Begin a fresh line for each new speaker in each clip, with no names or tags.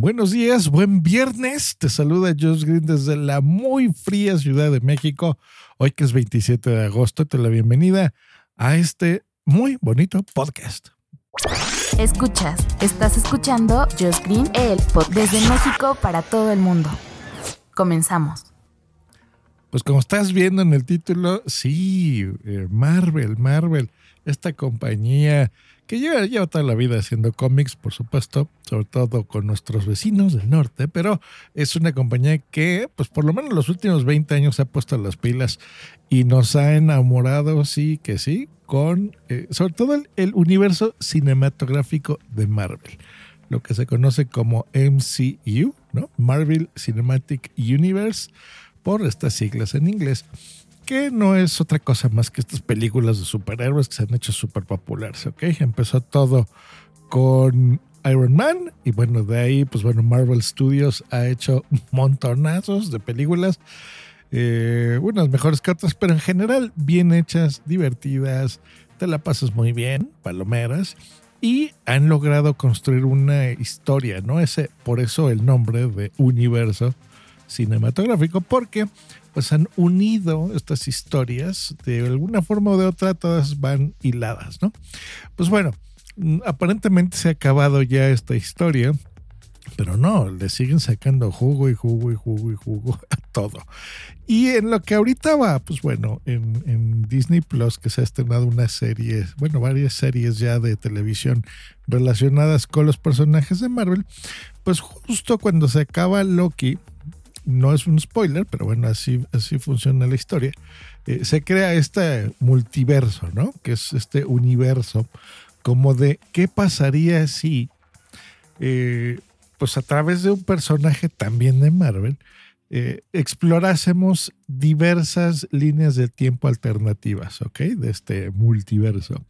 Buenos días, buen viernes. Te saluda Josh Green desde la muy fría Ciudad de México. Hoy que es 27 de agosto, te la bienvenida a este muy bonito podcast.
Escuchas, estás escuchando Josh Green, el podcast desde México para todo el mundo. Comenzamos.
Pues como estás viendo en el título, sí, eh, Marvel, Marvel, esta compañía que lleva, toda la vida haciendo cómics, por supuesto, sobre todo con nuestros vecinos del norte, pero es una compañía que, pues por lo menos los últimos 20 años ha puesto las pilas y nos ha enamorado, sí que sí, con eh, sobre todo el, el universo cinematográfico de Marvel, lo que se conoce como MCU, ¿no? Marvel Cinematic Universe, por estas siglas en inglés que no es otra cosa más que estas películas de superhéroes que se han hecho súper populares, ¿ok? Empezó todo con Iron Man y bueno, de ahí, pues bueno, Marvel Studios ha hecho montonazos de películas, eh, unas mejores que otras, pero en general bien hechas, divertidas, te la pasas muy bien, palomeras, y han logrado construir una historia, ¿no? Ese, por eso el nombre de universo cinematográfico, porque pues han unido estas historias de alguna forma o de otra, todas van hiladas, ¿no? Pues bueno, aparentemente se ha acabado ya esta historia, pero no, le siguen sacando jugo y jugo y jugo y jugo a todo. Y en lo que ahorita va, pues bueno, en, en, Disney Plus, que se ha estrenado una serie, bueno, varias series ya de televisión relacionadas con los personajes de Marvel, pues justo cuando se acaba Loki, no es un spoiler, pero bueno, así, funciona la historia. Eh, se crea este multiverso, ¿no? Que es este universo como de qué pasaría si, eh, pues a través de un personaje también de Marvel, eh, explorásemos diversas líneas de tiempo alternativas, ¿ok? De este multiverso.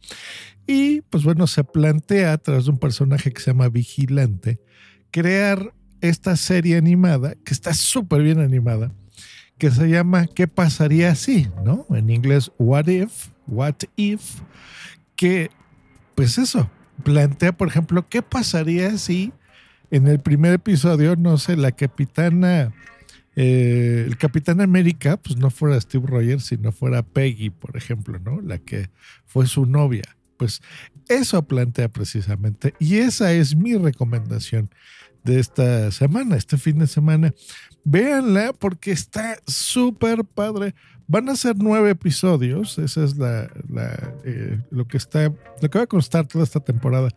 Y pues bueno, se plantea a través de un personaje que se llama Vigilante, crear esta serie animada, que está súper bien animada, que se llama ¿Qué pasaría si? ¿No? En inglés, What If, What If, que, pues eso, plantea, por ejemplo, ¿qué pasaría si en el primer episodio, no sé, la capitana, eh, el Capitán América, pues no fuera Steve Rogers, sino fuera Peggy, por ejemplo, ¿no? La que fue su novia. Pues eso plantea precisamente, y esa es mi recomendación de esta semana, este fin de semana. Véanla porque está súper padre. Van a ser nueve episodios. Esa es la, eh, lo que está, lo que va a constar toda esta temporada.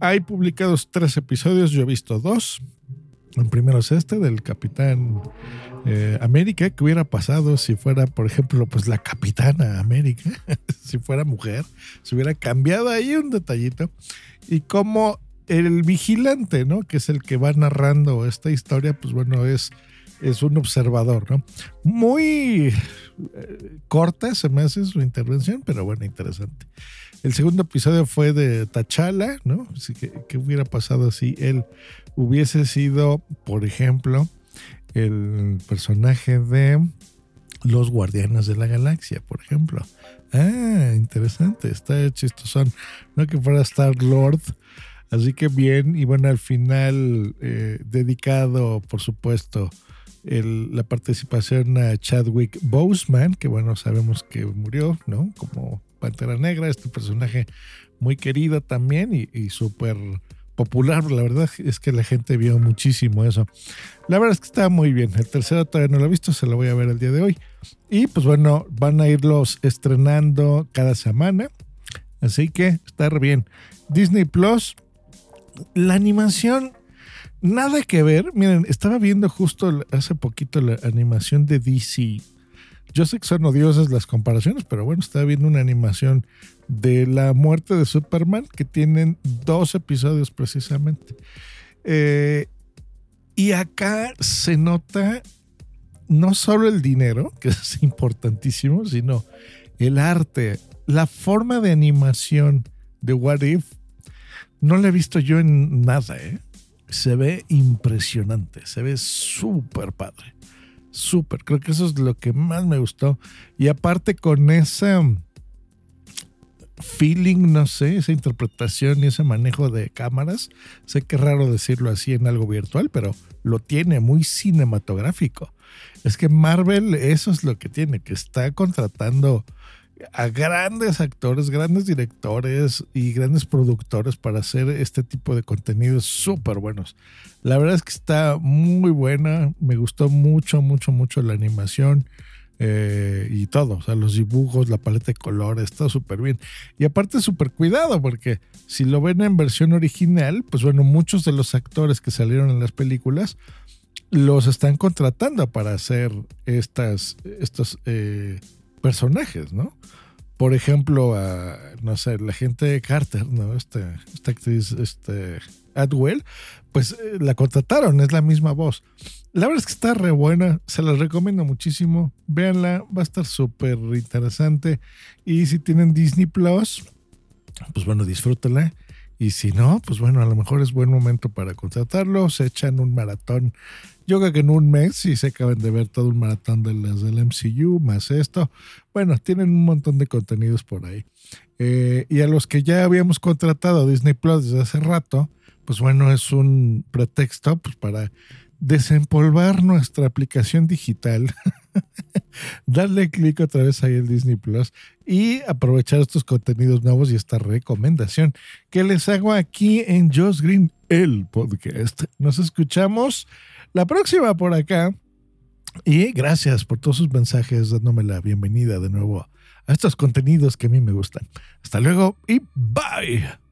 Hay publicados tres episodios. Yo he visto dos. El primero es este del Capitán eh, América. ¿Qué hubiera pasado si fuera, por ejemplo, pues la Capitana América? si fuera mujer, se hubiera cambiado ahí un detallito. Y cómo el vigilante, ¿no? Que es el que va narrando esta historia, pues bueno, es, es un observador, ¿no? Muy eh, corta se me hace su intervención, pero bueno, interesante. El segundo episodio fue de Tachala, ¿no? Así que, ¿qué hubiera pasado si él hubiese sido, por ejemplo, el personaje de los Guardianes de la Galaxia, por ejemplo? Ah, interesante, está chistosón. No que fuera Star Lord Así que bien, y bueno, al final eh, dedicado, por supuesto, la participación a Chadwick Boseman, que bueno, sabemos que murió, ¿no? Como Pantera Negra, este personaje muy querido también y, y súper popular. La verdad es que la gente vio muchísimo eso. La verdad es que está muy bien. El tercero todavía no lo he visto, se lo voy a ver el día de hoy. Y pues bueno, van a irlos estrenando cada semana. Así que está bien. Disney Plus la animación, nada que ver. Miren, estaba viendo justo hace poquito la animación de DC. Yo sé que son odiosas las comparaciones, pero bueno, estaba viendo una animación de la muerte de Superman que tienen dos episodios precisamente. Eh, y acá se nota no solo el dinero, que es importantísimo, sino el arte, la forma de animación de What If no la he visto yo en nada, ¿eh? Se ve impresionante, se ve súper padre. Súper, creo que eso es lo que más me gustó. Y aparte con esa feeling, no sé, esa interpretación y ese manejo de cámaras. Sé que es raro decirlo así en algo virtual, pero lo tiene muy cinematográfico. Es que Marvel eso es lo que tiene, que está contratando a grandes actores, grandes directores y grandes productores para hacer este tipo de contenidos súper buenos. La verdad es que está muy buena, me gustó mucho, mucho, mucho la animación. Eh, y todo, o sea, los dibujos, la paleta de colores, todo súper bien. Y aparte súper cuidado, porque si lo ven en versión original, pues bueno, muchos de los actores que salieron en las películas los están contratando para hacer estas, estos eh, personajes, ¿no? Por ejemplo, no sé, la gente de Carter, ¿no? Este, esta actriz, este, Adwell, pues eh, la contrataron, es la misma voz. La verdad es que está re buena, se la recomiendo muchísimo. Véanla, va a estar súper interesante. Y si tienen Disney Plus, pues bueno, disfrútenla. Y si no, pues bueno, a lo mejor es buen momento para contratarlo. Se echan un maratón. Yo creo que en un mes, si se acaban de ver todo un maratón de las del MCU, más esto. Bueno, tienen un montón de contenidos por ahí. Eh, y a los que ya habíamos contratado Disney Plus desde hace rato, pues bueno, es un pretexto pues, para desempolvar nuestra aplicación digital, darle clic otra vez ahí en Disney Plus y aprovechar estos contenidos nuevos y esta recomendación que les hago aquí en Josh Green, el podcast. Nos escuchamos la próxima por acá y gracias por todos sus mensajes dándome la bienvenida de nuevo a estos contenidos que a mí me gustan. Hasta luego y bye.